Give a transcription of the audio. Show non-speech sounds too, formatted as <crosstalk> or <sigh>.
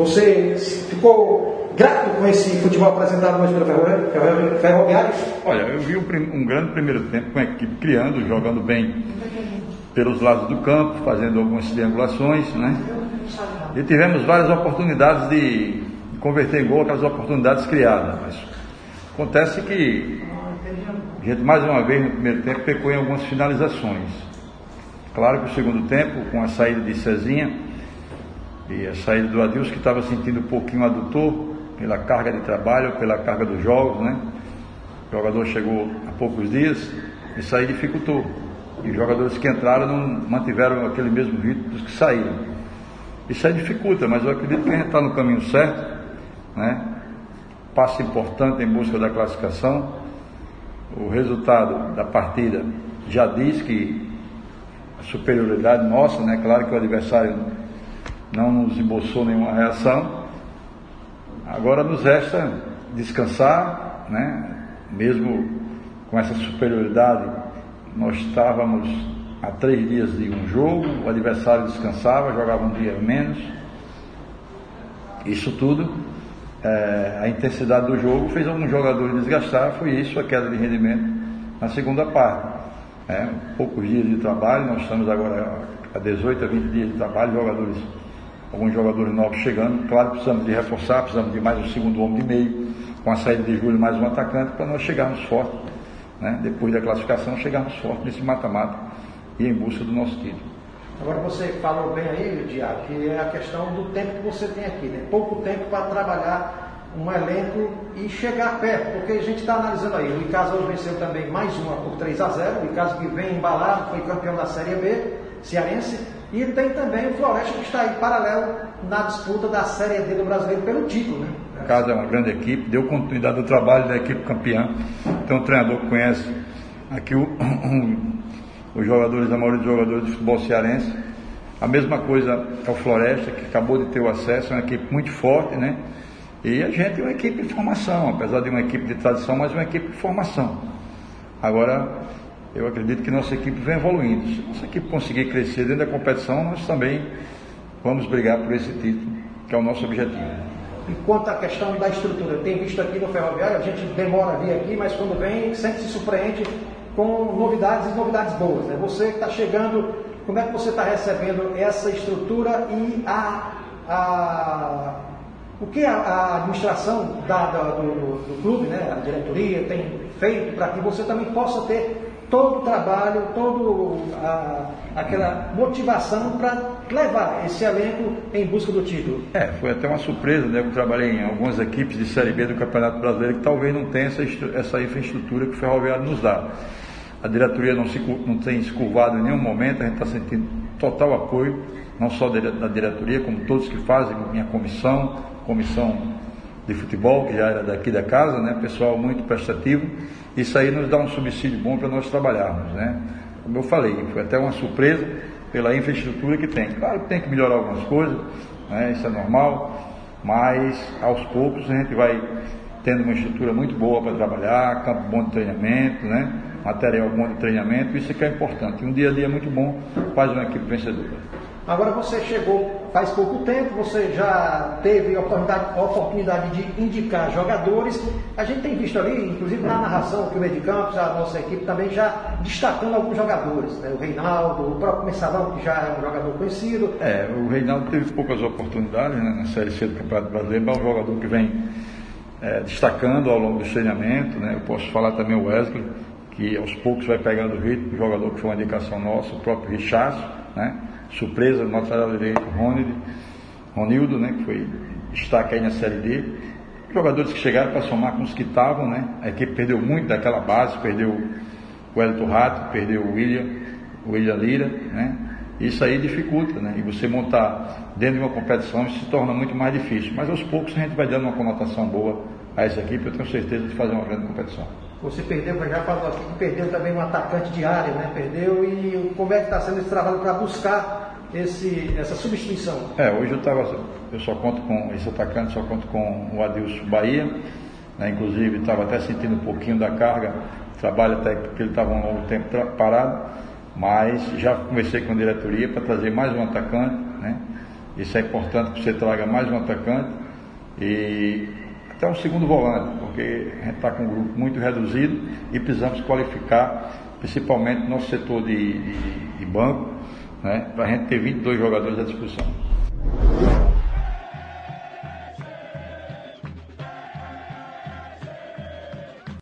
Você ficou grato com esse futebol apresentado hoje pelo Ferroviário? Olha, eu vi um grande primeiro tempo com a equipe criando, jogando bem pelos lados do campo, fazendo algumas triangulações, né? E tivemos várias oportunidades de converter em gol aquelas oportunidades criadas. Mas acontece que a gente mais uma vez no primeiro tempo pecou em algumas finalizações. Claro que o segundo tempo, com a saída de Cezinha e a saída do Adilson, que estava sentindo um pouquinho adutor pela carga de trabalho, pela carga dos jogos, né? O jogador chegou há poucos dias, isso aí dificultou. E os jogadores que entraram não mantiveram aquele mesmo ritmo dos que saíram. Isso aí dificulta, mas eu acredito que a gente está no caminho certo, né? Passo importante em busca da classificação. O resultado da partida já diz que a superioridade nossa, né? Claro que o adversário não nos embolsou nenhuma reação. Agora nos resta descansar, né? Mesmo com essa superioridade nós estávamos a três dias de um jogo, o adversário descansava, jogava um dia menos. Isso tudo, é, a intensidade do jogo fez alguns jogadores desgastar, foi isso a queda de rendimento na segunda parte. É, poucos dias de trabalho, nós estamos agora a 18 a 20 dias de trabalho, jogadores, alguns jogadores novos chegando, claro precisamos de reforçar, precisamos de mais um segundo homem de meio, com a saída de julho mais um atacante, para nós chegarmos fortes né, depois da classificação, chegarmos fortes nesse mata-mata e em busca do nosso título. Agora você falou bem aí, Diago, que é a questão do tempo que você tem aqui, né? Pouco tempo para trabalhar um elenco e chegar perto, porque a gente está analisando aí. O Icasa hoje venceu também mais uma por 3 a 0 o Icasa que vem embalado, foi campeão da Série B, cearense, e tem também o Floresta que está aí paralelo na disputa da Série D do Brasileiro pelo título, né? O Icasa é uma grande equipe, deu continuidade ao trabalho da equipe campeã. Então o treinador conhece aqui o, <coughs> os jogadores, a maioria dos jogadores de futebol cearense. A mesma coisa é o Floresta, que acabou de ter o acesso, é uma equipe muito forte, né? E a gente é uma equipe de formação, apesar de uma equipe de tradição, mas uma equipe de formação. Agora, eu acredito que nossa equipe vem evoluindo. Se nossa equipe conseguir crescer dentro da competição, nós também vamos brigar por esse título, que é o nosso objetivo. E quanto à questão da estrutura, tem visto aqui no ferroviário, a gente demora a vir aqui, mas quando vem, sempre se surpreende com novidades e novidades boas. Né? Você que está chegando, como é que você está recebendo essa estrutura e a, a o que a, a administração da, da, do, do, clube, né, a diretoria, tem feito para que você também possa ter todo o trabalho, toda aquela motivação para levar esse elenco em busca do título? É, foi até uma surpresa, né? Eu trabalhei em algumas equipes de Série B do Campeonato Brasileiro que talvez não tenha essa, essa infraestrutura que o Ferroviário nos dá. A diretoria não, se, não tem se curvado em nenhum momento, a gente está sentindo total apoio, não só da diretoria, como todos que fazem, minha comissão, comissão de futebol, que já era daqui da casa, né? pessoal muito prestativo. Isso aí nos dá um subsídio bom para nós trabalharmos. Né? Como eu falei, foi até uma surpresa pela infraestrutura que tem. Claro que tem que melhorar algumas coisas, né? isso é normal, mas aos poucos a gente vai tendo uma estrutura muito boa para trabalhar, campo bom de treinamento, né? material bom de treinamento, isso é que é importante. Um dia a dia muito bom faz uma equipe vencedora. Agora você chegou faz pouco tempo, você já teve a oportunidade, a oportunidade de indicar jogadores. A gente tem visto ali, inclusive na narração, que o meio de campos, a nossa equipe também já destacando alguns jogadores. Né? O Reinaldo, o próprio Mensalão, que já é um jogador conhecido. É, o Reinaldo teve poucas oportunidades né, na Série C do Campeonato Brasileiro, mas é um jogador que vem é, destacando ao longo do treinamento. Né? Eu posso falar também o Wesley, que aos poucos vai pegando o ritmo, o jogador que foi uma indicação nossa, o próprio Richard, né? Surpresa lateral direito, Ronildo, Ronildo, né, que foi destaque aí na Série D. Jogadores que chegaram para somar com os que estavam, né? A equipe perdeu muito daquela base, perdeu o Elton Rato, perdeu o William, o William Lira, né? Isso aí dificulta, né? E você montar dentro de uma competição isso se torna muito mais difícil. Mas aos poucos a gente vai dando uma conotação boa a essa equipe, eu tenho certeza de fazer uma grande competição. Você perdeu, já falou aqui que perdeu também um atacante de área, né? Perdeu e como é que está sendo esse trabalho para buscar esse, essa substituição? É, hoje eu tava, eu só conto com esse atacante, só conto com o Adilson Bahia, né? inclusive estava até sentindo um pouquinho da carga, trabalho até porque ele estava um longo tempo parado, mas já conversei com a diretoria para trazer mais um atacante, né? Isso é importante que você traga mais um atacante e até um segundo volante, porque a gente está com um grupo muito reduzido e precisamos qualificar, principalmente nosso setor de, de, de banco, né, para a gente ter 22 jogadores à disposição.